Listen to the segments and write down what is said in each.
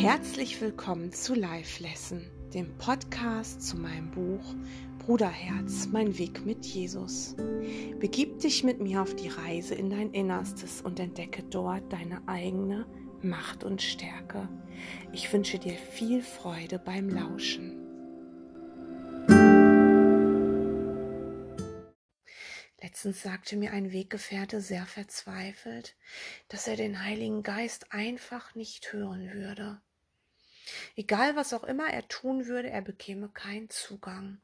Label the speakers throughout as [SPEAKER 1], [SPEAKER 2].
[SPEAKER 1] Herzlich willkommen zu Live Lesson, dem Podcast zu meinem Buch Bruderherz, mein Weg mit Jesus. Begib dich mit mir auf die Reise in dein Innerstes und entdecke dort deine eigene Macht und Stärke. Ich wünsche dir viel Freude beim Lauschen. Letztens sagte mir ein Weggefährte sehr verzweifelt, dass er den Heiligen Geist einfach nicht hören würde. Egal was auch immer er tun würde, er bekäme keinen Zugang.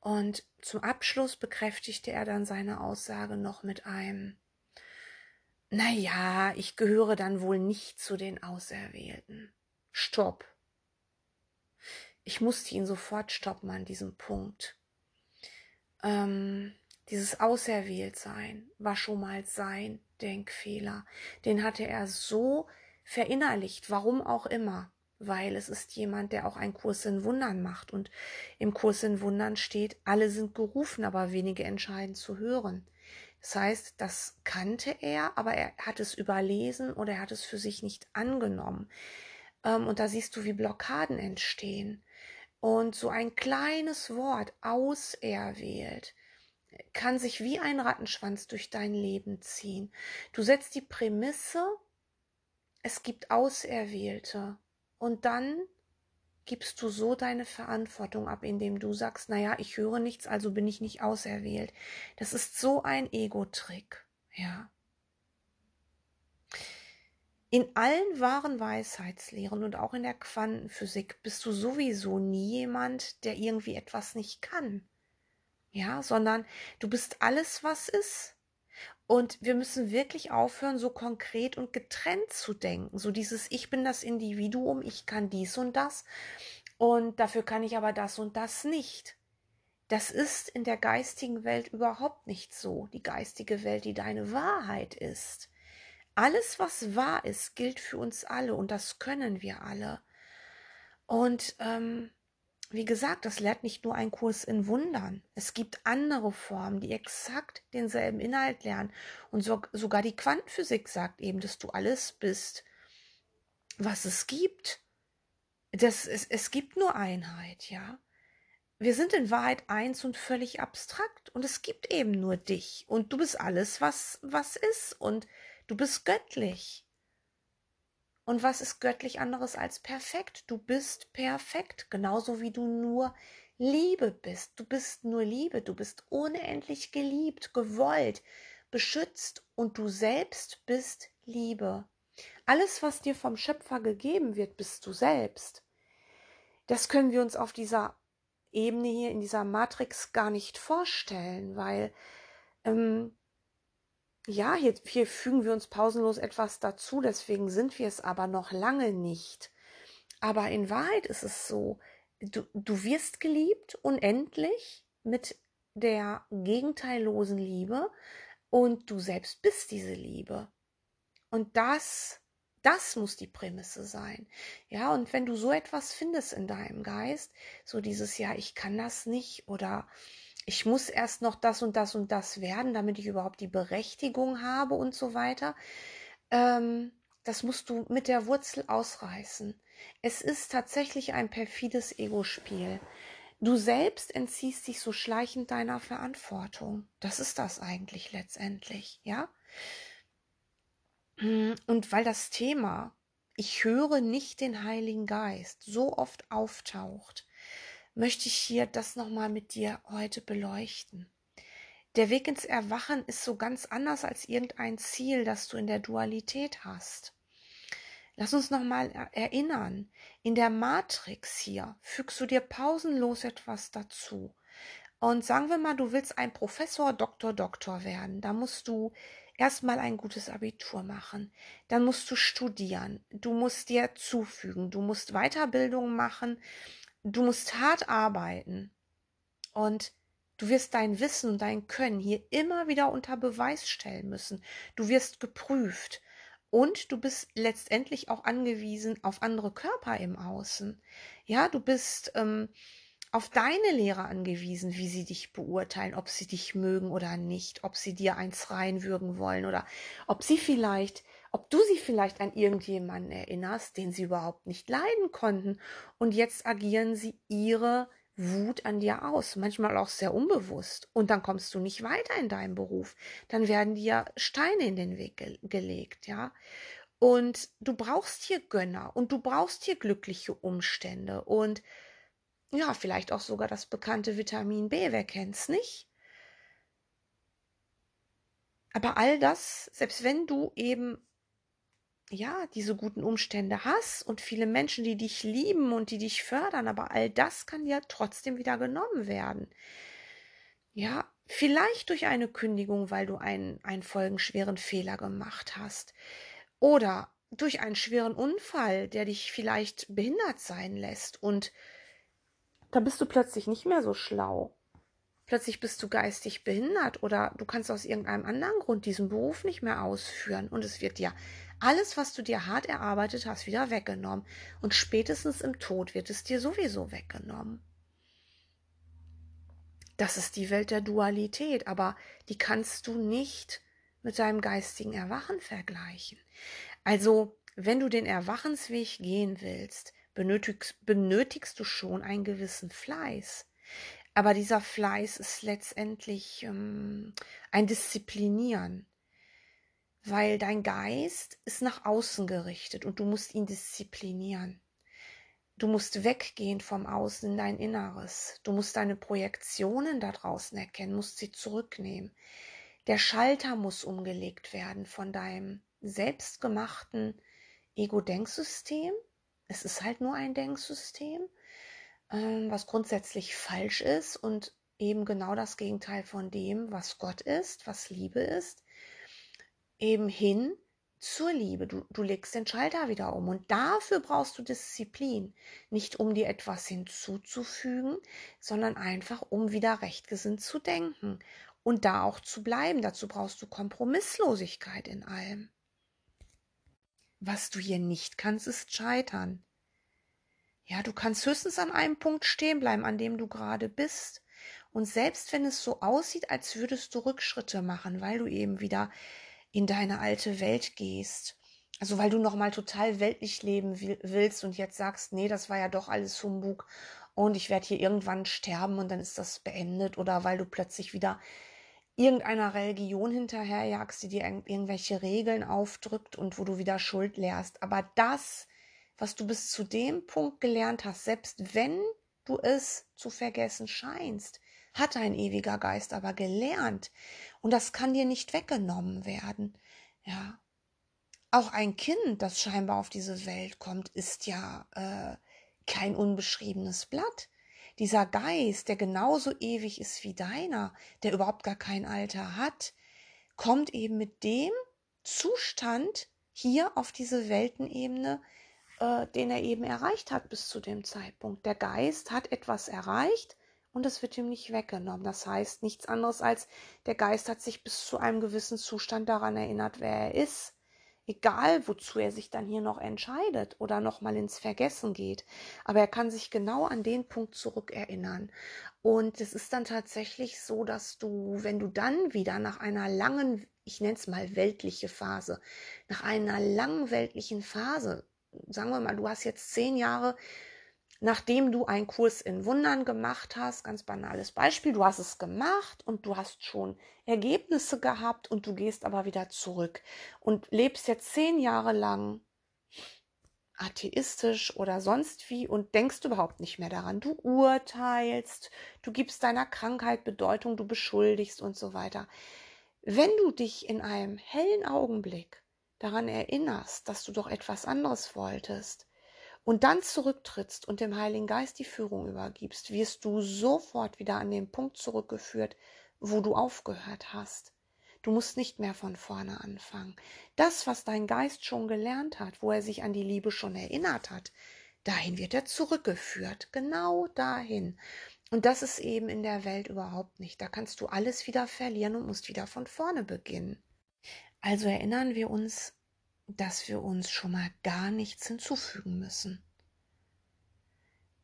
[SPEAKER 1] Und zum Abschluss bekräftigte er dann seine Aussage noch mit einem Na ja, ich gehöre dann wohl nicht zu den Auserwählten. Stopp. Ich musste ihn sofort stoppen an diesem Punkt. Ähm, dieses Auserwähltsein war schon mal sein Denkfehler. Den hatte er so verinnerlicht, warum auch immer weil es ist jemand, der auch einen Kurs in Wundern macht. Und im Kurs in Wundern steht, alle sind gerufen, aber wenige entscheiden zu hören. Das heißt, das kannte er, aber er hat es überlesen oder er hat es für sich nicht angenommen. Ähm, und da siehst du, wie Blockaden entstehen. Und so ein kleines Wort auserwählt kann sich wie ein Rattenschwanz durch dein Leben ziehen. Du setzt die Prämisse, es gibt Auserwählte. Und dann gibst du so deine Verantwortung ab, indem du sagst, naja, ich höre nichts, also bin ich nicht auserwählt. Das ist so ein Ego-Trick, ja. In allen wahren Weisheitslehren und auch in der Quantenphysik bist du sowieso nie jemand, der irgendwie etwas nicht kann. Ja, sondern du bist alles, was ist. Und wir müssen wirklich aufhören, so konkret und getrennt zu denken. So dieses, ich bin das Individuum, ich kann dies und das und dafür kann ich aber das und das nicht. Das ist in der geistigen Welt überhaupt nicht so. Die geistige Welt, die deine Wahrheit ist. Alles, was wahr ist, gilt für uns alle und das können wir alle. Und ähm, wie gesagt, das lehrt nicht nur ein Kurs in Wundern. Es gibt andere Formen, die exakt denselben Inhalt lernen. Und so, sogar die Quantenphysik sagt eben, dass du alles bist, was es gibt. Das, es, es gibt nur Einheit, ja. Wir sind in Wahrheit eins und völlig abstrakt. Und es gibt eben nur dich. Und du bist alles, was, was ist. Und du bist göttlich. Und was ist göttlich anderes als perfekt? Du bist perfekt, genauso wie du nur Liebe bist. Du bist nur Liebe, du bist unendlich geliebt, gewollt, beschützt und du selbst bist Liebe. Alles, was dir vom Schöpfer gegeben wird, bist du selbst. Das können wir uns auf dieser Ebene hier in dieser Matrix gar nicht vorstellen, weil ähm, ja, hier, hier fügen wir uns pausenlos etwas dazu, deswegen sind wir es aber noch lange nicht. Aber in Wahrheit ist es so, du, du wirst geliebt unendlich mit der gegenteillosen Liebe und du selbst bist diese Liebe. Und das, das muss die Prämisse sein. Ja, und wenn du so etwas findest in deinem Geist, so dieses, ja, ich kann das nicht oder ich muss erst noch das und das und das werden, damit ich überhaupt die Berechtigung habe und so weiter. Ähm, das musst du mit der Wurzel ausreißen. Es ist tatsächlich ein perfides Ego-Spiel. Du selbst entziehst dich so schleichend deiner Verantwortung. Das ist das eigentlich letztendlich, ja? Und weil das Thema, ich höre nicht den Heiligen Geist, so oft auftaucht, möchte ich hier das nochmal mit dir heute beleuchten. Der Weg ins Erwachen ist so ganz anders als irgendein Ziel, das du in der Dualität hast. Lass uns nochmal erinnern, in der Matrix hier fügst du dir pausenlos etwas dazu. Und sagen wir mal, du willst ein Professor, Doktor, Doktor werden. Da musst du erstmal ein gutes Abitur machen. Dann musst du studieren. Du musst dir zufügen. Du musst Weiterbildung machen du musst hart arbeiten und du wirst dein Wissen und dein Können hier immer wieder unter Beweis stellen müssen. Du wirst geprüft und du bist letztendlich auch angewiesen auf andere Körper im Außen. Ja, du bist ähm, auf deine Lehrer angewiesen, wie sie dich beurteilen, ob sie dich mögen oder nicht, ob sie dir eins reinwürgen wollen oder ob sie vielleicht ob du sie vielleicht an irgendjemanden erinnerst, den sie überhaupt nicht leiden konnten. Und jetzt agieren sie ihre Wut an dir aus, manchmal auch sehr unbewusst. Und dann kommst du nicht weiter in deinem Beruf. Dann werden dir Steine in den Weg ge gelegt, ja. Und du brauchst hier Gönner und du brauchst hier glückliche Umstände und ja, vielleicht auch sogar das bekannte Vitamin B, wer kennt's nicht? Aber all das, selbst wenn du eben ja, diese guten Umstände hast und viele Menschen, die dich lieben und die dich fördern, aber all das kann ja trotzdem wieder genommen werden. Ja, vielleicht durch eine Kündigung, weil du einen, einen folgenschweren Fehler gemacht hast. Oder durch einen schweren Unfall, der dich vielleicht behindert sein lässt. Und da bist du plötzlich nicht mehr so schlau. Plötzlich bist du geistig behindert oder du kannst aus irgendeinem anderen Grund diesen Beruf nicht mehr ausführen. Und es wird dir alles, was du dir hart erarbeitet hast, wieder weggenommen. Und spätestens im Tod wird es dir sowieso weggenommen. Das ist die Welt der Dualität, aber die kannst du nicht mit deinem geistigen Erwachen vergleichen. Also, wenn du den Erwachensweg gehen willst, benötigst, benötigst du schon einen gewissen Fleiß. Aber dieser Fleiß ist letztendlich ähm, ein Disziplinieren weil dein Geist ist nach außen gerichtet und du musst ihn disziplinieren. Du musst weggehen vom Außen in dein Inneres. Du musst deine Projektionen da draußen erkennen, musst sie zurücknehmen. Der Schalter muss umgelegt werden von deinem selbstgemachten Ego-Denksystem. Es ist halt nur ein Denksystem, ähm, was grundsätzlich falsch ist und eben genau das Gegenteil von dem, was Gott ist, was Liebe ist eben hin zur Liebe. Du, du legst den Schalter wieder um. Und dafür brauchst du Disziplin. Nicht um dir etwas hinzuzufügen, sondern einfach, um wieder rechtgesinnt zu denken. Und da auch zu bleiben. Dazu brauchst du Kompromisslosigkeit in allem. Was du hier nicht kannst, ist scheitern. Ja, du kannst höchstens an einem Punkt stehen bleiben, an dem du gerade bist. Und selbst wenn es so aussieht, als würdest du Rückschritte machen, weil du eben wieder in deine alte Welt gehst. Also weil du noch mal total weltlich leben willst und jetzt sagst, nee, das war ja doch alles Humbug und ich werde hier irgendwann sterben und dann ist das beendet oder weil du plötzlich wieder irgendeiner Religion hinterherjagst, die dir irgendwelche Regeln aufdrückt und wo du wieder Schuld lehrst. Aber das, was du bis zu dem Punkt gelernt hast, selbst wenn du es zu vergessen scheinst, hat ein ewiger Geist aber gelernt. Und das kann dir nicht weggenommen werden. Ja. Auch ein Kind, das scheinbar auf diese Welt kommt, ist ja äh, kein unbeschriebenes Blatt. Dieser Geist, der genauso ewig ist wie deiner, der überhaupt gar kein Alter hat, kommt eben mit dem Zustand hier auf diese Weltenebene, äh, den er eben erreicht hat bis zu dem Zeitpunkt. Der Geist hat etwas erreicht, und es wird ihm nicht weggenommen. Das heißt nichts anderes als, der Geist hat sich bis zu einem gewissen Zustand daran erinnert, wer er ist. Egal, wozu er sich dann hier noch entscheidet oder nochmal ins Vergessen geht. Aber er kann sich genau an den Punkt zurückerinnern. Und es ist dann tatsächlich so, dass du, wenn du dann wieder nach einer langen, ich nenne es mal weltliche Phase, nach einer langen weltlichen Phase, sagen wir mal, du hast jetzt zehn Jahre nachdem du einen Kurs in Wundern gemacht hast, ganz banales Beispiel, du hast es gemacht und du hast schon Ergebnisse gehabt und du gehst aber wieder zurück und lebst jetzt zehn Jahre lang atheistisch oder sonst wie und denkst überhaupt nicht mehr daran. Du urteilst, du gibst deiner Krankheit Bedeutung, du beschuldigst und so weiter. Wenn du dich in einem hellen Augenblick daran erinnerst, dass du doch etwas anderes wolltest, und dann zurücktrittst und dem Heiligen Geist die Führung übergibst, wirst du sofort wieder an den Punkt zurückgeführt, wo du aufgehört hast. Du musst nicht mehr von vorne anfangen. Das, was dein Geist schon gelernt hat, wo er sich an die Liebe schon erinnert hat, dahin wird er zurückgeführt, genau dahin. Und das ist eben in der Welt überhaupt nicht. Da kannst du alles wieder verlieren und musst wieder von vorne beginnen. Also erinnern wir uns dass wir uns schon mal gar nichts hinzufügen müssen.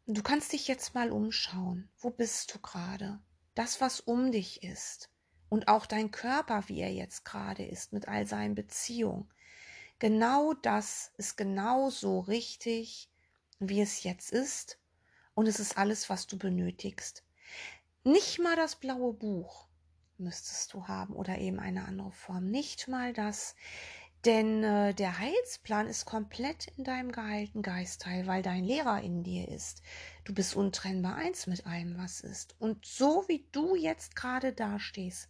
[SPEAKER 1] Du kannst dich jetzt mal umschauen. Wo bist du gerade? Das, was um dich ist. Und auch dein Körper, wie er jetzt gerade ist, mit all seinen Beziehungen. Genau das ist genau so richtig, wie es jetzt ist. Und es ist alles, was du benötigst. Nicht mal das blaue Buch müsstest du haben oder eben eine andere Form. Nicht mal das. Denn äh, der Heilsplan ist komplett in deinem geheilten Geistteil, weil dein Lehrer in dir ist. Du bist untrennbar eins mit allem, was ist. Und so wie du jetzt gerade dastehst,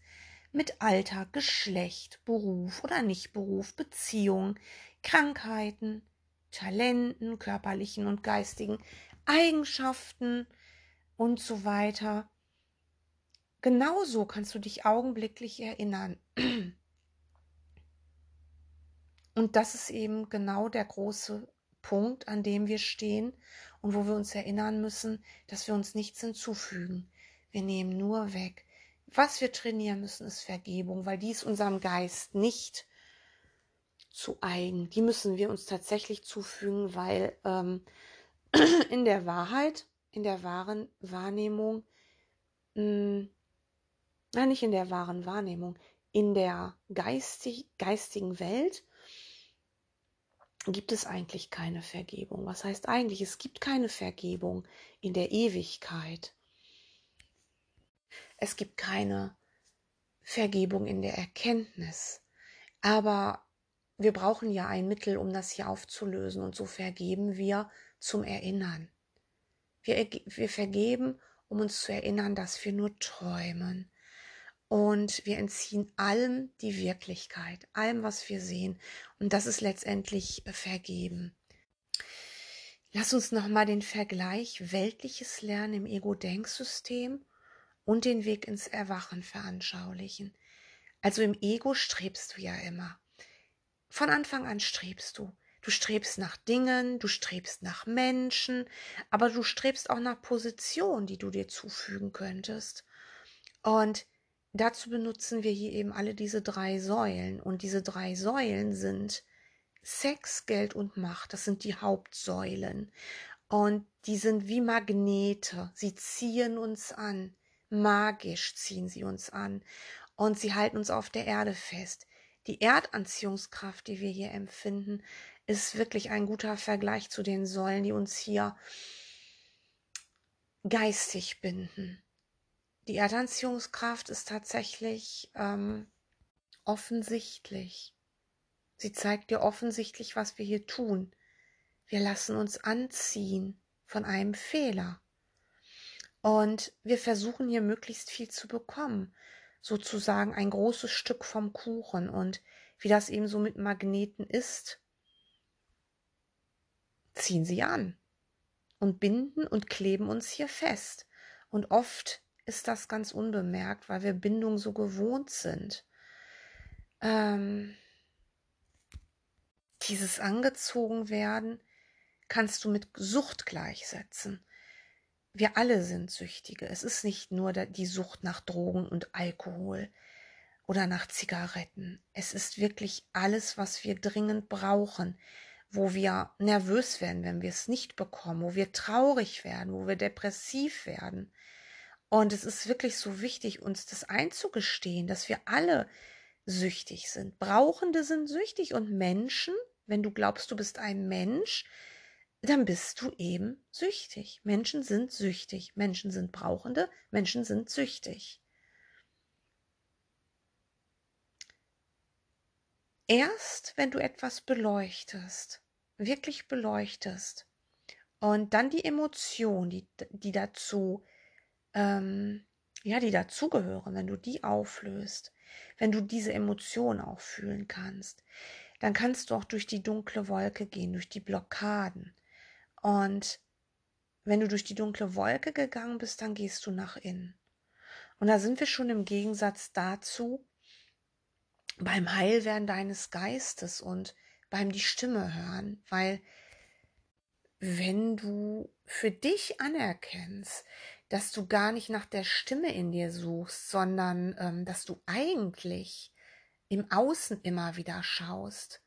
[SPEAKER 1] mit Alter, Geschlecht, Beruf oder Nichtberuf, Beziehung, Krankheiten, Talenten, körperlichen und geistigen Eigenschaften und so weiter. Genauso kannst du dich augenblicklich erinnern. Und das ist eben genau der große Punkt, an dem wir stehen und wo wir uns erinnern müssen, dass wir uns nichts hinzufügen. Wir nehmen nur weg. Was wir trainieren müssen, ist Vergebung, weil die ist unserem Geist nicht zu eigen. Die müssen wir uns tatsächlich zufügen, weil ähm, in der Wahrheit, in der wahren Wahrnehmung, mh, hm, nein, nicht in der wahren Wahrnehmung, in der geistig, geistigen Welt gibt es eigentlich keine Vergebung. Was heißt eigentlich? Es gibt keine Vergebung in der Ewigkeit. Es gibt keine Vergebung in der Erkenntnis. Aber wir brauchen ja ein Mittel, um das hier aufzulösen. Und so vergeben wir zum Erinnern. Wir, wir vergeben, um uns zu erinnern, dass wir nur träumen. Und wir entziehen allem die Wirklichkeit, allem, was wir sehen. Und das ist letztendlich vergeben. Lass uns nochmal den Vergleich weltliches Lernen im Ego-Denksystem und den Weg ins Erwachen veranschaulichen. Also im Ego strebst du ja immer. Von Anfang an strebst du. Du strebst nach Dingen, du strebst nach Menschen, aber du strebst auch nach Positionen, die du dir zufügen könntest. Und dazu benutzen wir hier eben alle diese drei Säulen. Und diese drei Säulen sind Sex, Geld und Macht. Das sind die Hauptsäulen. Und die sind wie Magnete. Sie ziehen uns an magisch ziehen sie uns an und sie halten uns auf der Erde fest. Die Erdanziehungskraft, die wir hier empfinden, ist wirklich ein guter Vergleich zu den Säulen, die uns hier geistig binden. Die Erdanziehungskraft ist tatsächlich ähm, offensichtlich. Sie zeigt dir offensichtlich, was wir hier tun. Wir lassen uns anziehen von einem Fehler. Und wir versuchen hier möglichst viel zu bekommen. Sozusagen ein großes Stück vom Kuchen. Und wie das eben so mit Magneten ist, ziehen sie an und binden und kleben uns hier fest. Und oft ist das ganz unbemerkt, weil wir Bindung so gewohnt sind. Ähm, dieses angezogen werden kannst du mit Sucht gleichsetzen wir alle sind Süchtige. Es ist nicht nur die Sucht nach Drogen und Alkohol oder nach Zigaretten. Es ist wirklich alles, was wir dringend brauchen, wo wir nervös werden, wenn wir es nicht bekommen, wo wir traurig werden, wo wir depressiv werden. Und es ist wirklich so wichtig, uns das einzugestehen, dass wir alle süchtig sind. Brauchende sind süchtig und Menschen, wenn du glaubst, du bist ein Mensch, dann bist du eben süchtig. Menschen sind süchtig. Menschen sind Brauchende. Menschen sind süchtig. Erst wenn du etwas beleuchtest, wirklich beleuchtest und dann die Emotion, die, die dazu, ähm, ja, die dazugehören, wenn du die auflöst, wenn du diese Emotion auch fühlen kannst, dann kannst du auch durch die dunkle Wolke gehen, durch die Blockaden. Und wenn du durch die dunkle Wolke gegangen bist, dann gehst du nach innen. Und da sind wir schon im Gegensatz dazu beim Heilwerden deines Geistes und beim die Stimme hören, weil wenn du für dich anerkennst, dass du gar nicht nach der Stimme in dir suchst, sondern ähm, dass du eigentlich im Außen immer wieder schaust,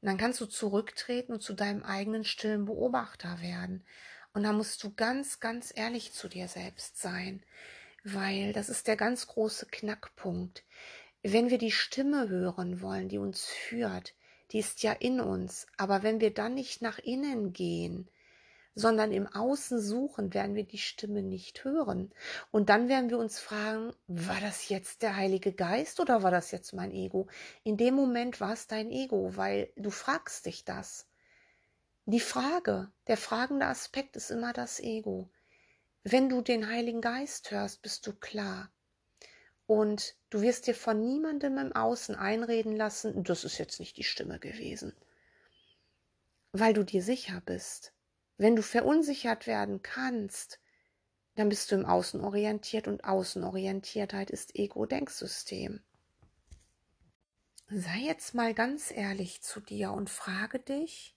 [SPEAKER 1] und dann kannst du zurücktreten und zu deinem eigenen stillen Beobachter werden. Und da musst du ganz, ganz ehrlich zu dir selbst sein, weil das ist der ganz große Knackpunkt. Wenn wir die Stimme hören wollen, die uns führt, die ist ja in uns. Aber wenn wir dann nicht nach innen gehen, sondern im Außen suchen, werden wir die Stimme nicht hören. Und dann werden wir uns fragen, war das jetzt der Heilige Geist oder war das jetzt mein Ego? In dem Moment war es dein Ego, weil du fragst dich das. Die Frage, der fragende Aspekt ist immer das Ego. Wenn du den Heiligen Geist hörst, bist du klar. Und du wirst dir von niemandem im Außen einreden lassen, das ist jetzt nicht die Stimme gewesen. Weil du dir sicher bist. Wenn du verunsichert werden kannst, dann bist du im Außen orientiert und Außenorientiertheit ist Ego-Denksystem. Sei jetzt mal ganz ehrlich zu dir und frage dich,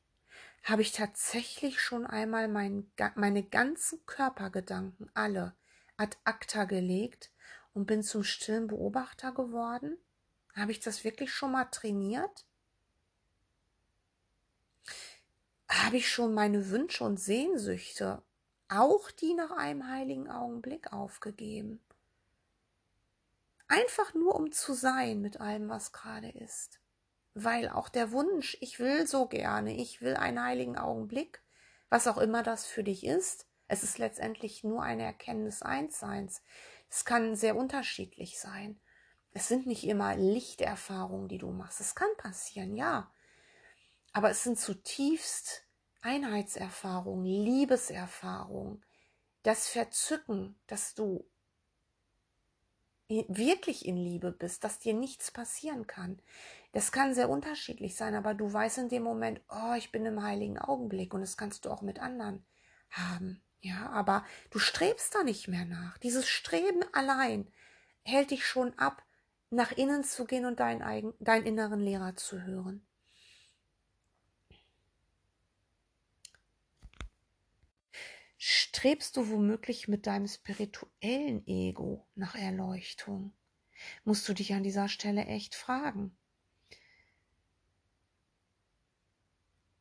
[SPEAKER 1] habe ich tatsächlich schon einmal mein, meine ganzen Körpergedanken alle ad acta gelegt und bin zum stillen Beobachter geworden? Habe ich das wirklich schon mal trainiert? Habe ich schon meine Wünsche und Sehnsüchte, auch die nach einem heiligen Augenblick aufgegeben? Einfach nur um zu sein mit allem, was gerade ist. Weil auch der Wunsch, ich will so gerne, ich will einen heiligen Augenblick, was auch immer das für dich ist, es ist letztendlich nur eine Erkenntnis Einsseins. Es kann sehr unterschiedlich sein. Es sind nicht immer Lichterfahrungen, die du machst. Es kann passieren, ja. Aber es sind zutiefst Einheitserfahrungen, Liebeserfahrungen, das Verzücken, dass du wirklich in Liebe bist, dass dir nichts passieren kann. Das kann sehr unterschiedlich sein, aber du weißt in dem Moment, oh, ich bin im heiligen Augenblick und das kannst du auch mit anderen haben. Ja, aber du strebst da nicht mehr nach. Dieses Streben allein hält dich schon ab, nach innen zu gehen und deinen, eigen, deinen inneren Lehrer zu hören. Strebst du womöglich mit deinem spirituellen Ego nach Erleuchtung? Musst du dich an dieser Stelle echt fragen.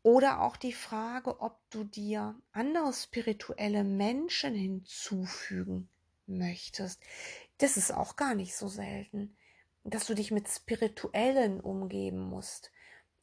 [SPEAKER 1] Oder auch die Frage, ob du dir andere spirituelle Menschen hinzufügen möchtest. Das ist auch gar nicht so selten, dass du dich mit Spirituellen umgeben musst.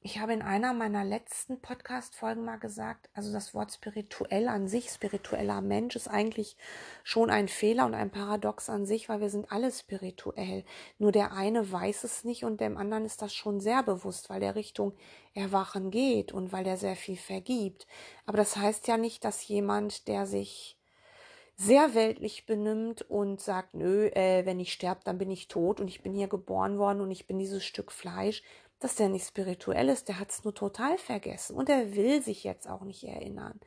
[SPEAKER 1] Ich habe in einer meiner letzten Podcast-Folgen mal gesagt, also das Wort spirituell an sich, spiritueller Mensch ist eigentlich schon ein Fehler und ein Paradox an sich, weil wir sind alle spirituell. Nur der eine weiß es nicht und dem anderen ist das schon sehr bewusst, weil der Richtung Erwachen geht und weil der sehr viel vergibt. Aber das heißt ja nicht, dass jemand, der sich sehr weltlich benimmt und sagt, nö, äh, wenn ich sterbe, dann bin ich tot und ich bin hier geboren worden und ich bin dieses Stück Fleisch dass der nicht spirituell ist, der hat es nur total vergessen und er will sich jetzt auch nicht erinnern.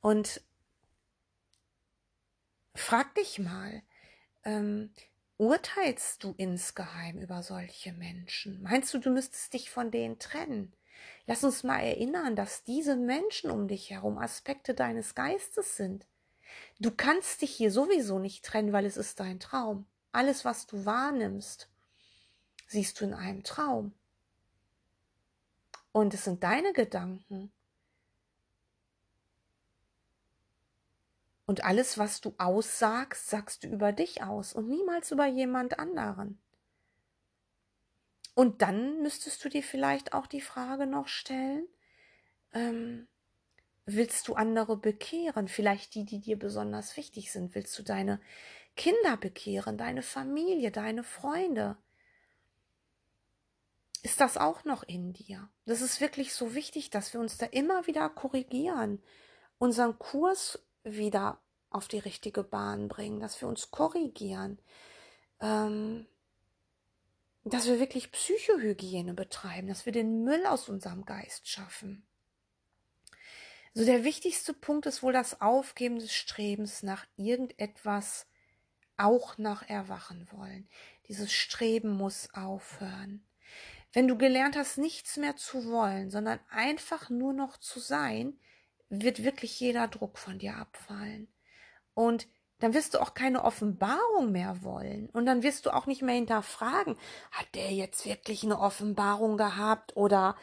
[SPEAKER 1] Und frag dich mal, ähm, urteilst du insgeheim über solche Menschen? Meinst du, du müsstest dich von denen trennen? Lass uns mal erinnern, dass diese Menschen um dich herum Aspekte deines Geistes sind. Du kannst dich hier sowieso nicht trennen, weil es ist dein Traum. Alles, was du wahrnimmst, siehst du in einem Traum. Und es sind deine Gedanken. Und alles, was du aussagst, sagst du über dich aus und niemals über jemand anderen. Und dann müsstest du dir vielleicht auch die Frage noch stellen, ähm, willst du andere bekehren? Vielleicht die, die dir besonders wichtig sind. Willst du deine Kinder bekehren, deine Familie, deine Freunde? ist das auch noch in dir. Das ist wirklich so wichtig, dass wir uns da immer wieder korrigieren, unseren Kurs wieder auf die richtige Bahn bringen, dass wir uns korrigieren, ähm, dass wir wirklich Psychohygiene betreiben, dass wir den Müll aus unserem Geist schaffen. So der wichtigste Punkt ist wohl das Aufgeben des Strebens nach irgendetwas, auch nach Erwachen wollen. Dieses Streben muss aufhören. Wenn du gelernt hast, nichts mehr zu wollen, sondern einfach nur noch zu sein, wird wirklich jeder Druck von dir abfallen. Und dann wirst du auch keine Offenbarung mehr wollen. Und dann wirst du auch nicht mehr hinterfragen, hat der jetzt wirklich eine Offenbarung gehabt oder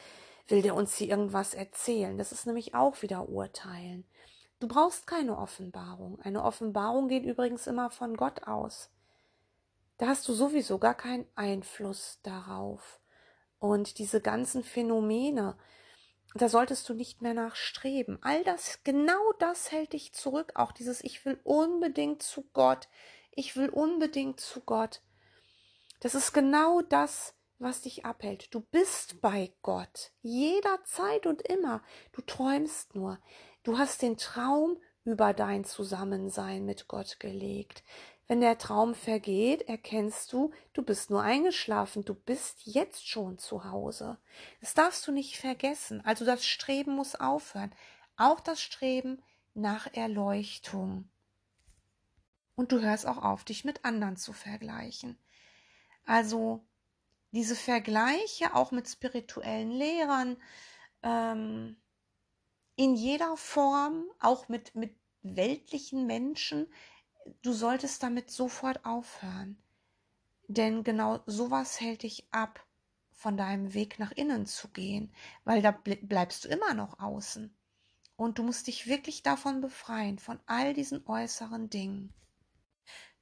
[SPEAKER 1] will der uns hier irgendwas erzählen? Das ist nämlich auch wieder Urteilen. Du brauchst keine Offenbarung. Eine Offenbarung geht übrigens immer von Gott aus. Da hast du sowieso gar keinen Einfluss darauf. und diese ganzen Phänomene, da solltest du nicht mehr nachstreben. All das, genau das hält dich zurück. Auch dieses, ich will unbedingt zu Gott. Ich will unbedingt zu Gott. Das ist genau das, was dich abhält. Du bist bei Gott. Jederzeit und immer. Du träumst nur. Du hast den Traum über dein Zusammensein mit Gott gelegt. Wenn der Traum vergeht, erkennst du, du bist nur eingeschlafen, du bist jetzt schon zu Hause. Das darfst du nicht vergessen. Also das Streben muss aufhören. Auch das Streben nach Erleuchtung. Und du hörst auch auf, dich mit anderen zu vergleichen. Also diese Vergleiche auch mit spirituellen Lehrern, ähm, in jeder Form, auch mit, mit weltlichen Menschen, du solltest damit sofort aufhören. Denn genau sowas hält dich ab, von deinem Weg nach innen zu gehen, weil da bleibst du immer noch außen. Und du musst dich wirklich davon befreien, von all diesen äußeren Dingen.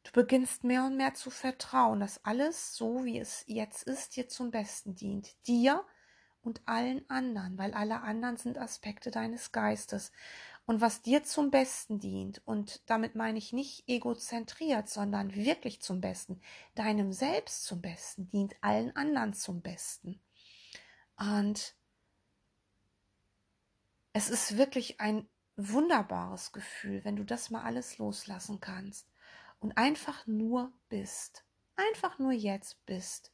[SPEAKER 1] Du beginnst mehr und mehr zu vertrauen, dass alles, so wie es jetzt ist, dir zum Besten dient. Dir und allen anderen, weil alle anderen sind Aspekte deines Geistes und was dir zum Besten dient, und damit meine ich nicht egozentriert, sondern wirklich zum Besten, deinem Selbst zum Besten, dient allen anderen zum Besten. Und es ist wirklich ein wunderbares Gefühl, wenn du das mal alles loslassen kannst und einfach nur bist, einfach nur jetzt bist.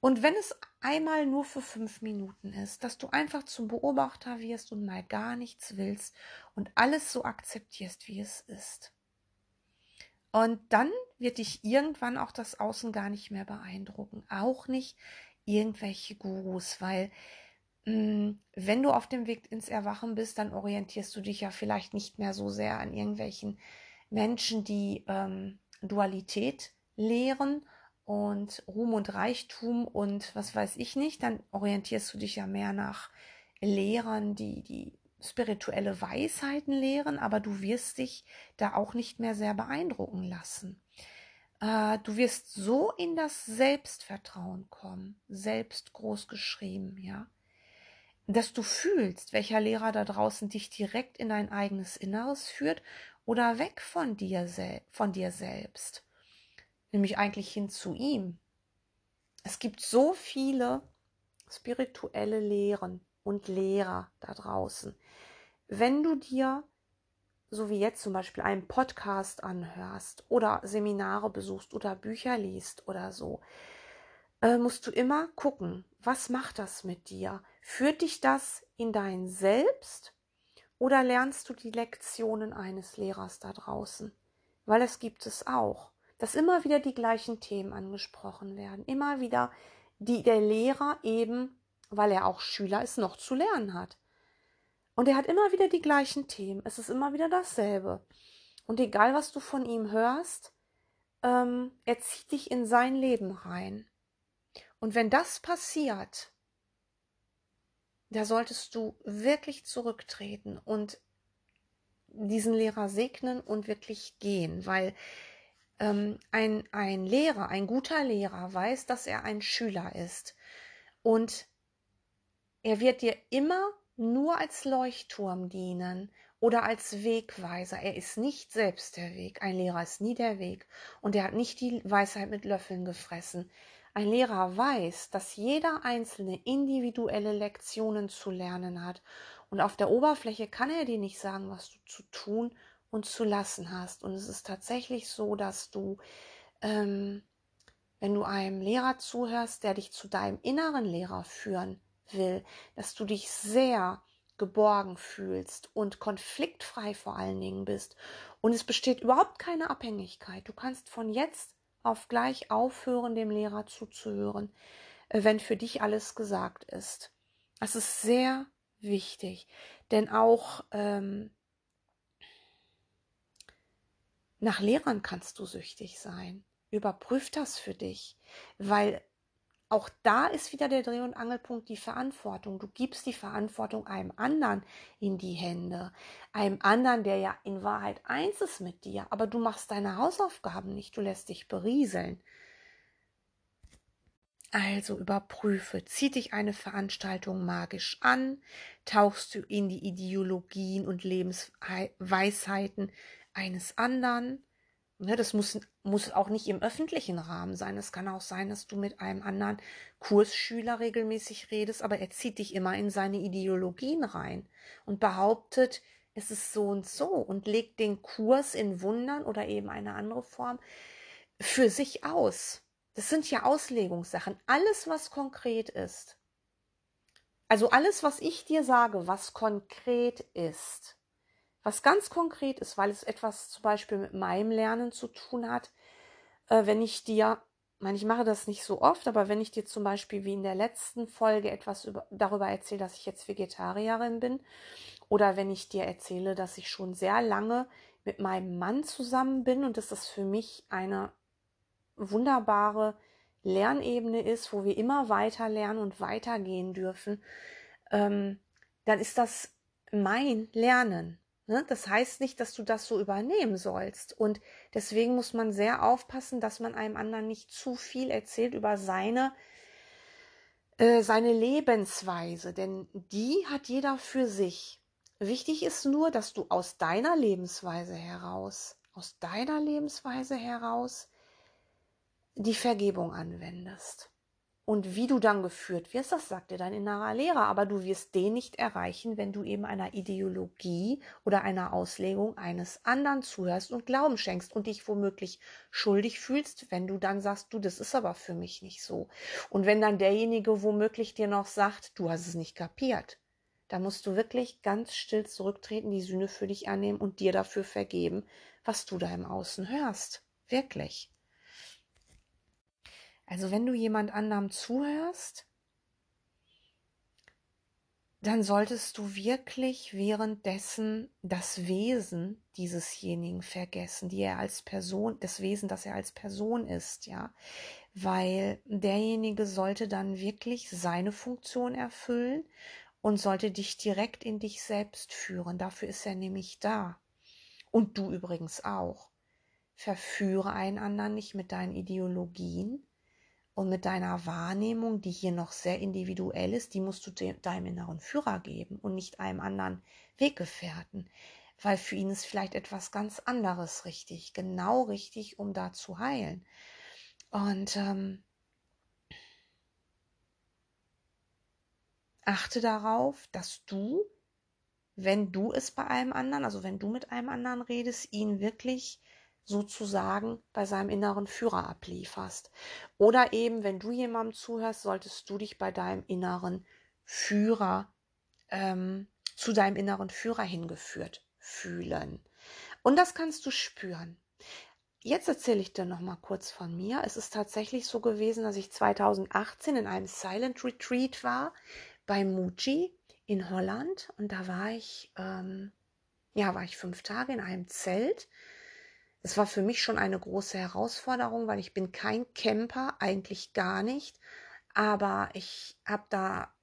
[SPEAKER 1] Und wenn es einmal nur für fünf Minuten ist, dass du einfach zum Beobachter wirst und mal gar nichts willst und alles so akzeptierst, wie es ist. Und dann wird dich irgendwann auch das Außen gar nicht mehr beeindrucken. Auch nicht irgendwelche Gurus, weil mh, mm, wenn du auf dem Weg ins Erwachen bist, dann orientierst du dich ja vielleicht nicht mehr so sehr an irgendwelchen Menschen, die ähm, Dualität lehren und Ruhm und Reichtum und was weiß ich nicht, dann orientierst du dich ja mehr nach Lehrern, die die spirituelle Weisheiten lehren, aber du wirst dich da auch nicht mehr sehr beeindrucken lassen. Äh, du wirst so in das Selbstvertrauen kommen, selbst groß geschrieben, ja, dass du fühlst, welcher Lehrer da draußen dich direkt in dein eigenes Inneres führt oder weg von dir, von dir selbst nämlich eigentlich hin zu ihm. Es gibt so viele spirituelle Lehren und Lehrer da draußen. Wenn du dir, so wie jetzt zum Beispiel, einen Podcast anhörst oder Seminare besuchst oder Bücher liest oder so, äh, musst du immer gucken, was macht das mit dir? Führt dich das in dein Selbst oder lernst du die Lektionen eines Lehrers da draußen? Weil es gibt es auch dass immer wieder die gleichen Themen angesprochen werden. Immer wieder die der Lehrer eben, weil er auch Schüler ist, noch zu lernen hat. Und er hat immer wieder die gleichen Themen. Es ist immer wieder dasselbe. Und egal, was du von ihm hörst, ähm, er zieht dich in sein Leben rein. Und wenn das passiert, da solltest du wirklich zurücktreten und diesen Lehrer segnen und wirklich gehen, weil ähm, ein, ein Lehrer, ein guter Lehrer weiß, dass er ein Schüler ist. Und er wird dir immer nur als Leuchtturm dienen oder als Wegweiser. Er ist nicht selbst der Weg. Ein Lehrer ist nie der Weg. Und er hat nicht die Weisheit mit Löffeln gefressen. Ein Lehrer weiß, dass jeder einzelne individuelle Lektionen zu lernen hat. Und auf der Oberfläche kann er dir nicht sagen, was du zu tun und zu lassen hast. Und es ist tatsächlich so, dass du, ähm, wenn du einem Lehrer zuhörst, der dich zu deinem inneren Lehrer führen will, dass du dich sehr geborgen fühlst und konfliktfrei vor allen Dingen bist. Und es besteht überhaupt keine Abhängigkeit. Du kannst von jetzt auf gleich aufhören, dem Lehrer zuzuhören, äh, wenn für dich alles gesagt ist. Das ist sehr wichtig, denn auch ähm, nach Lehrern kannst du süchtig sein. Überprüf das für dich, weil auch da ist wieder der Dreh- und Angelpunkt die Verantwortung. Du gibst die Verantwortung einem anderen in die Hände. Einem anderen, der ja in Wahrheit eins ist mit dir, aber du machst deine Hausaufgaben nicht, du lässt dich berieseln. Also überprüfe, zieht dich eine Veranstaltung magisch an, tauchst du in die Ideologien und Lebensweisheiten eines anderen. Ne, das muss, muss auch nicht im öffentlichen Rahmen sein. Es kann auch sein, dass du mit einem anderen Kursschüler regelmäßig redest, aber er zieht dich immer in seine Ideologien rein und behauptet, es ist so und so und legt den Kurs in Wundern oder eben eine andere Form für sich aus. Das sind ja Auslegungssachen. Alles, was konkret ist. Also alles, was ich dir sage, was konkret ist, was ganz konkret ist, weil es etwas zum Beispiel mit meinem Lernen zu tun hat, äh, wenn ich dir, ich meine, ich mache das nicht so oft, aber wenn ich dir zum Beispiel wie in der letzten Folge etwas über, darüber erzähle, dass ich jetzt Vegetarierin bin, oder wenn ich dir erzähle, dass ich schon sehr lange mit meinem Mann zusammen bin und dass das für mich eine wunderbare Lernebene ist, wo wir immer weiter lernen und weitergehen dürfen, ähm, dann ist das mein Lernen. Ne? Das heißt nicht, dass du das so übernehmen sollst. Und deswegen muss man sehr aufpassen, dass man einem anderen nicht zu viel erzählt über seine, äh, seine Lebensweise, denn die hat jeder für sich. Wichtig ist nur, dass du aus deiner Lebensweise heraus, aus deiner Lebensweise heraus die Vergebung anwendest. Und wie du dann geführt wirst, das sagt dir dein innerer Lehrer, aber du wirst den nicht erreichen, wenn du eben einer Ideologie oder einer Auslegung eines anderen zuhörst und Glauben schenkst und dich womöglich schuldig fühlst, wenn du dann sagst, du, das ist aber für mich nicht so. Und wenn dann derjenige womöglich dir noch sagt, du hast es nicht kapiert, dann musst du wirklich ganz still zurücktreten, die Sühne für dich annehmen und dir dafür vergeben, was du da im Außen hörst. Wirklich. Also wenn du jemand anderem zuhörst, dann solltest du wirklich währenddessen das Wesen diesesjenigen vergessen, die er als Person, das Wesen, das er als Person ist, ja. Weil derjenige sollte dann wirklich seine Funktion erfüllen und sollte dich direkt in dich selbst führen. Dafür ist er nämlich da. Und du übrigens auch. Verführe einen anderen nicht mit deinen Ideologien, und mit deiner Wahrnehmung, die hier noch sehr individuell ist, die musst du deinem inneren Führer geben und nicht einem anderen Weggefährten, weil für ihn ist vielleicht etwas ganz anderes richtig, genau richtig, um da zu heilen. Und ähm, achte darauf, dass du, wenn du es bei einem anderen, also wenn du mit einem anderen redest, ihn wirklich sozusagen bei seinem inneren Führer ablieferst. Oder eben, wenn du jemandem zuhörst, solltest du dich bei deinem inneren Führer, ähm, zu deinem inneren Führer hingeführt fühlen. Und das kannst du spüren. Jetzt erzähle ich dir noch mal kurz von mir. Es ist tatsächlich so gewesen, dass ich 2018 in einem Silent Retreat war bei Muji in Holland und da war ich ähm, ja war ich fünf Tage in einem Zelt es war für mich schon eine große Herausforderung, weil ich bin kein Camper, eigentlich gar nicht. Aber ich habe da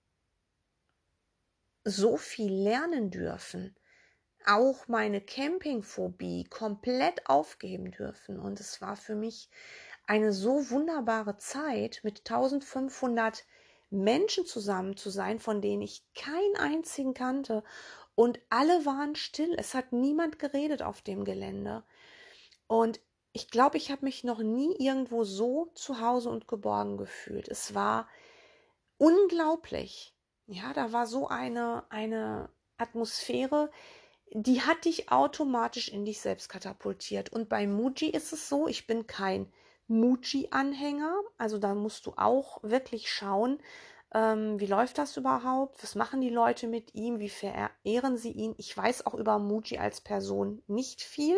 [SPEAKER 1] so viel lernen dürfen, auch meine Campingphobie komplett aufgeben dürfen. Und es war für mich eine so wunderbare Zeit, mit 1500 Menschen zusammen zu sein, von denen ich keinen einzigen kannte. Und alle waren still. Es hat niemand geredet auf dem Gelände. Und ich glaube, ich habe mich noch nie irgendwo so zu Hause und geborgen gefühlt. Es war unglaublich. Ja, da war so eine, eine Atmosphäre, die hat dich automatisch in dich selbst katapultiert. Und bei Muji ist es so, ich bin kein Muji-Anhänger. Also da musst du auch wirklich schauen, ähm, wie läuft das überhaupt? Was machen die Leute mit ihm? Wie verehren sie ihn? Ich weiß auch über Muji als Person nicht viel.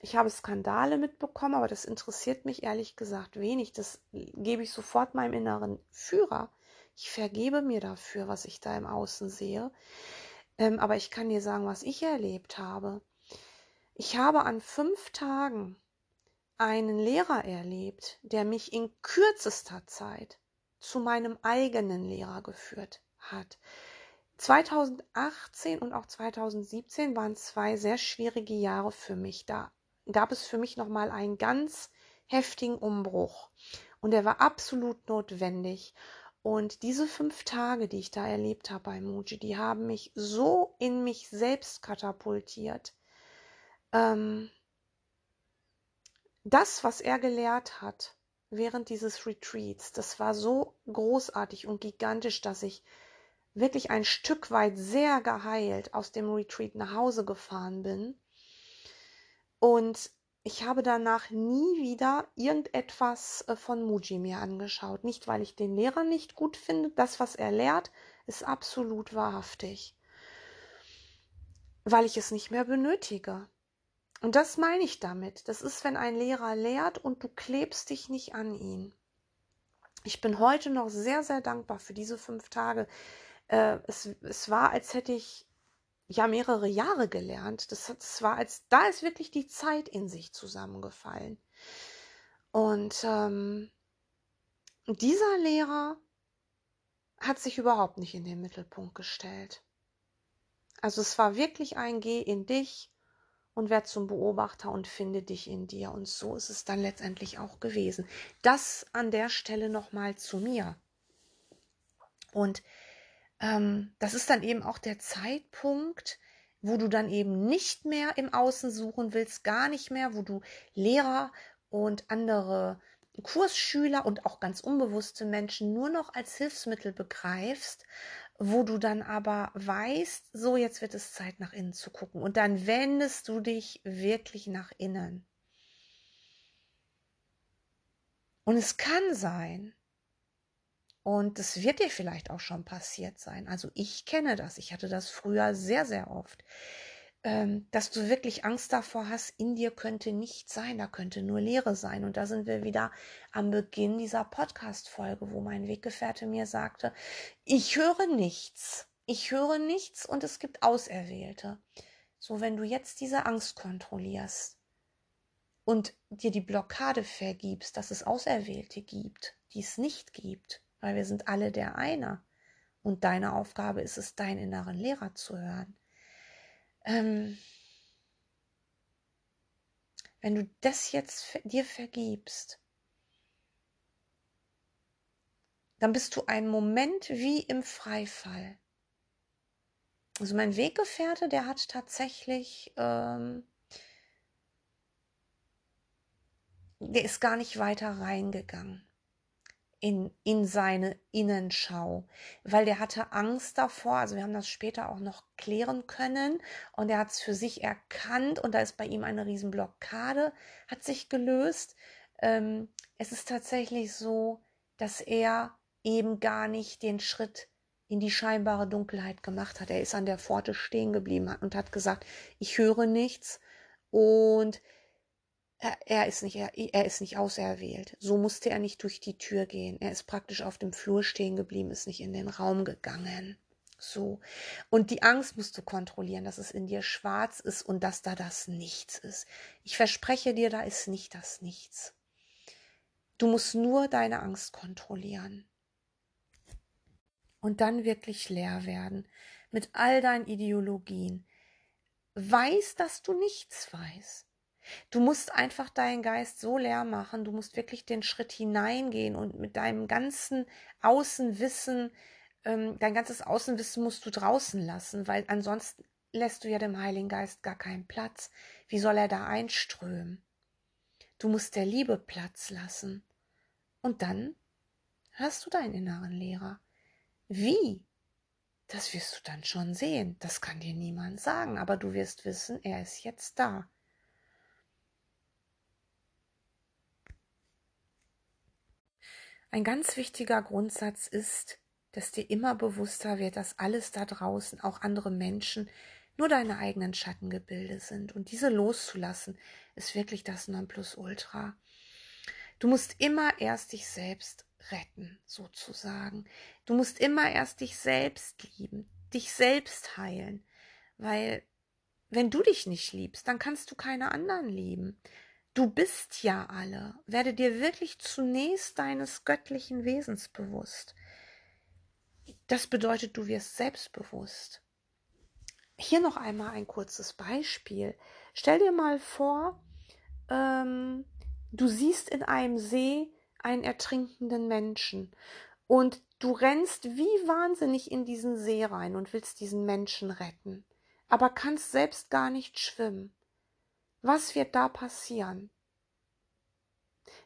[SPEAKER 1] Ich habe Skandale mitbekommen, aber das interessiert mich ehrlich gesagt wenig. Das gebe ich sofort meinem inneren Führer. Ich vergebe mir dafür, was ich da im Außen sehe. Ähm, aber ich kann dir sagen, was ich erlebt habe. Ich habe an fünf Tagen einen Lehrer erlebt, der mich in kürzester Zeit zu meinem eigenen Lehrer geführt hat. 2018 und auch 2017 waren zwei sehr schwierige Jahre für mich. Da gab es für mich nochmal einen ganz heftigen Umbruch. Und Und er war absolut notwendig. Und diese fünf Tage, die ich da erlebt habe bei Muji, die haben mich so in mich selbst katapultiert. Ähm, das, was er gelehrt hat während dieses Retreats, das war so großartig und gigantisch, dass ich wirklich ein Stück weit sehr geheilt aus dem Retreat nach Hause gefahren bin. Und ich habe danach nie wieder irgendetwas äh, von Muji mir angeschaut. Nicht, weil ich den Lehrer nicht gut finde. Das, was er lehrt, ist absolut wahrhaftig. Weil ich es nicht mehr benötige. Und das meine ich damit. Das ist, wenn ein Lehrer lehrt und du klebst dich nicht an ihn. Ich bin heute noch sehr, sehr dankbar für diese fünf Tage. Äh, es, es war, als hätte ich ja mehrere Jahre gelernt. Das, das war als da ist wirklich die Zeit in sich zusammengefallen. Und ähm, dieser Lehrer hat sich überhaupt nicht in den Mittelpunkt gestellt. Also es war wirklich ein Geh in dich und werd zum Beobachter und finde dich in dir. Und so ist es dann letztendlich auch gewesen. Das an der Stelle nochmal zu mir. Und ähm, das ist dann eben auch der Zeitpunkt, wo du dann eben nicht mehr im Außen suchen willst, gar nicht mehr, wo du Lehrer und andere Kursschüler und auch ganz unbewusste Menschen nur noch als Hilfsmittel begreifst, wo du dann aber weißt, so jetzt wird es Zeit nach innen zu gucken und dann wendest du dich wirklich nach innen. Und es kann sein, und das wird dir vielleicht auch schon passiert sein. Also ich kenne das. Ich hatte das früher sehr, sehr oft. Ähm, dass du wirklich Angst davor hast, in dir könnte nichts sein, da könnte nur Leere sein. Und da sind wir wieder am Beginn dieser Podcast-Folge, wo mein Weggefährte mir sagte, ich höre nichts. Ich höre nichts und es gibt Auserwählte. So, wenn du jetzt diese Angst kontrollierst und dir die Blockade vergibst, dass es Auserwählte gibt, die es nicht gibt, weil wir sind alle der eine. Und deine Aufgabe ist es, deinen inneren Lehrer zu hören. Ähm, wenn du das jetzt dir vergibst, dann bist du einen Moment wie im Freifall. Also mein Weggefährte, der hat tatsächlich, ähm, der ist gar nicht weiter reingegangen in, in seine Innenschau, weil der hatte Angst davor, also wir haben das später auch noch klären können und er hat es für sich erkannt und da ist bei ihm eine Riesenblockade, hat sich gelöst. Ähm, es ist tatsächlich so, dass er eben gar nicht den Schritt in die scheinbare Dunkelheit gemacht hat. Er ist an der Pforte stehen geblieben und hat gesagt, ich höre nichts und er, er, ist nicht, er, er ist nicht auserwählt. So musste er nicht durch die Tür gehen. Er ist praktisch auf dem Flur stehen geblieben, ist nicht in den Raum gegangen. So. Und die Angst musst du kontrollieren, dass es in dir schwarz ist und dass da das Nichts ist. Ich verspreche dir, da ist nicht das Nichts. Du musst nur deine Angst kontrollieren. Und dann wirklich leer werden mit all deinen Ideologien. Weiß, dass du nichts weißt. Du musst einfach deinen Geist so leer machen, du musst wirklich den Schritt hineingehen und mit deinem ganzen Außenwissen, ähm, dein ganzes Außenwissen musst du draußen lassen, weil ansonsten lässt du ja dem Heiligen Geist gar keinen Platz. Wie soll er da einströmen? Du musst der Liebe Platz lassen. Und dann hast du deinen inneren Lehrer. Wie? Das wirst du dann schon sehen. Das kann dir niemand sagen, aber du wirst wissen, er ist jetzt da. Ein ganz wichtiger Grundsatz ist, dass dir immer bewusster wird, dass alles da draußen, auch andere Menschen, nur deine eigenen Schattengebilde sind. Und diese loszulassen, ist wirklich das Nonplusultra. Du musst immer erst dich selbst retten, sozusagen. Du musst immer erst dich selbst lieben, dich selbst heilen. Weil, wenn du dich nicht liebst, dann kannst du keine anderen lieben. Du bist ja alle. Werde dir wirklich zunächst deines göttlichen Wesens bewusst. Das bedeutet, du wirst selbstbewusst. Hier noch einmal ein kurzes Beispiel. Stell dir mal vor, ähm, du siehst in einem See einen ertrinkenden Menschen und du rennst wie wahnsinnig in diesen See rein und willst diesen Menschen retten, aber kannst selbst gar nicht schwimmen. Was wird da passieren?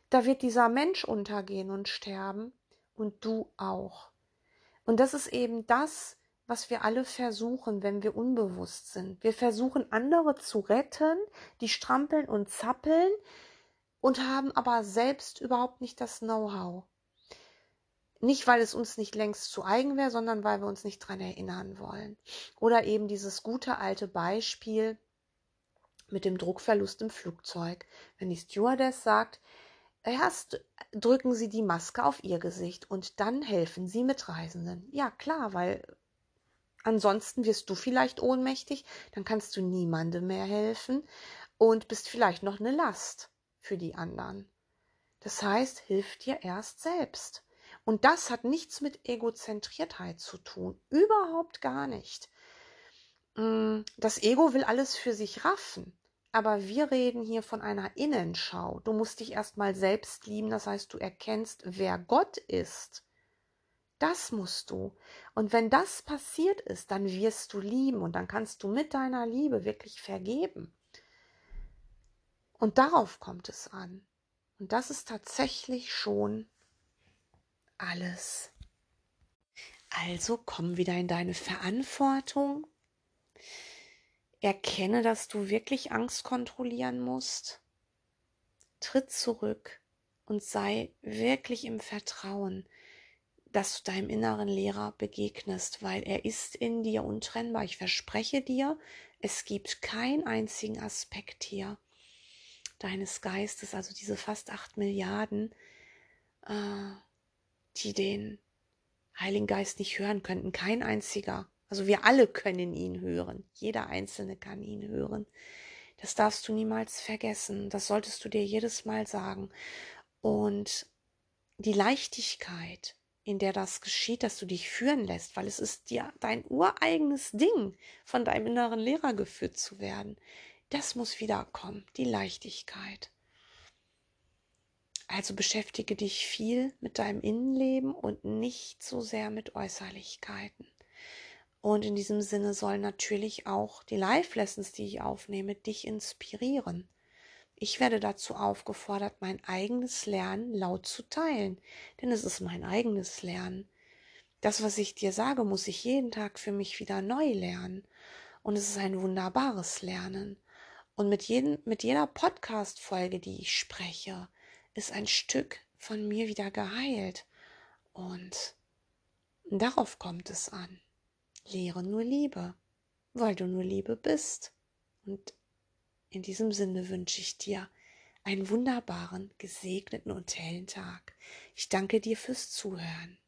[SPEAKER 1] Da wird dieser Mensch untergehen und sterben und du auch. Und das ist eben das, was wir alle versuchen, wenn wir unbewusst sind. Wir versuchen andere zu retten, die strampeln und zappeln und haben aber selbst überhaupt nicht das Know-how. Nicht, weil es uns nicht längst zu eigen wäre, sondern weil wir uns nicht dran erinnern wollen. Oder eben dieses gute alte Beispiel mit dem Druckverlust im Flugzeug. Wenn die Stewardess sagt, erst drücken Sie die Maske auf Ihr Gesicht und dann helfen Sie Mitreisenden. Ja, klar, weil Ansonsten wirst du vielleicht ohnmächtig, dann kannst du niemandem mehr helfen und bist vielleicht noch eine Last für die anderen. Das heißt, hilf dir erst selbst. Und das hat nichts mit Egozentriertheit zu tun. Überhaupt gar nicht. Mm, das Ego will alles für sich raffen. Aber wir reden hier von einer Innenschau. Du musst dich erstmal selbst lieben. Das heißt, du erkennst, wer Gott ist. Das musst du. Und wenn das passiert ist, dann wirst du lieben und dann kannst du mit deiner Liebe wirklich vergeben. Und darauf kommt es an. Und das ist tatsächlich schon alles. Also komm wieder in deine Verantwortung. Erkenne, dass du wirklich Angst kontrollieren musst. Tritt zurück und sei wirklich im Vertrauen, dass du deinem inneren Lehrer begegnest, weil er ist in dir untrennbar. Ich verspreche dir, es gibt keinen einzigen Aspekt hier deines Geistes, also diese fast acht Milliarden, äh, die den Heiligen Geist nicht hören könnten. Kein einziger. Also wir alle können ihn hören. Jeder Einzelne kann ihn hören. Das darfst du niemals vergessen. Das solltest du dir jedes Mal sagen. Und die Leichtigkeit, in der das geschieht, dass du dich führen lässt, weil es ist dir dein ureigenes Ding, von deinem inneren Lehrer geführt zu werden. Das muss wiederkommen, die Leichtigkeit. Also beschäftige dich viel mit deinem Innenleben und nicht so sehr mit Äußerlichkeiten. Und in diesem Sinne sollen natürlich auch die Live-Lessons, die ich aufnehme, dich inspirieren. Ich werde dazu aufgefordert, mein eigenes Lernen laut zu teilen, denn es ist mein eigenes Lernen. Das, was ich dir sage, muss ich jeden Tag für mich wieder neu lernen. Und es ist ein wunderbares Lernen. Und mit, jedem, mit jeder Podcast-Folge, die ich spreche, ist ein Stück von mir wieder geheilt. Und darauf kommt es an. Lehre nur Liebe, weil du nur Liebe bist. Und in diesem Sinne wünsche ich dir einen wunderbaren, gesegneten und hellen Tag. Ich danke dir fürs Zuhören.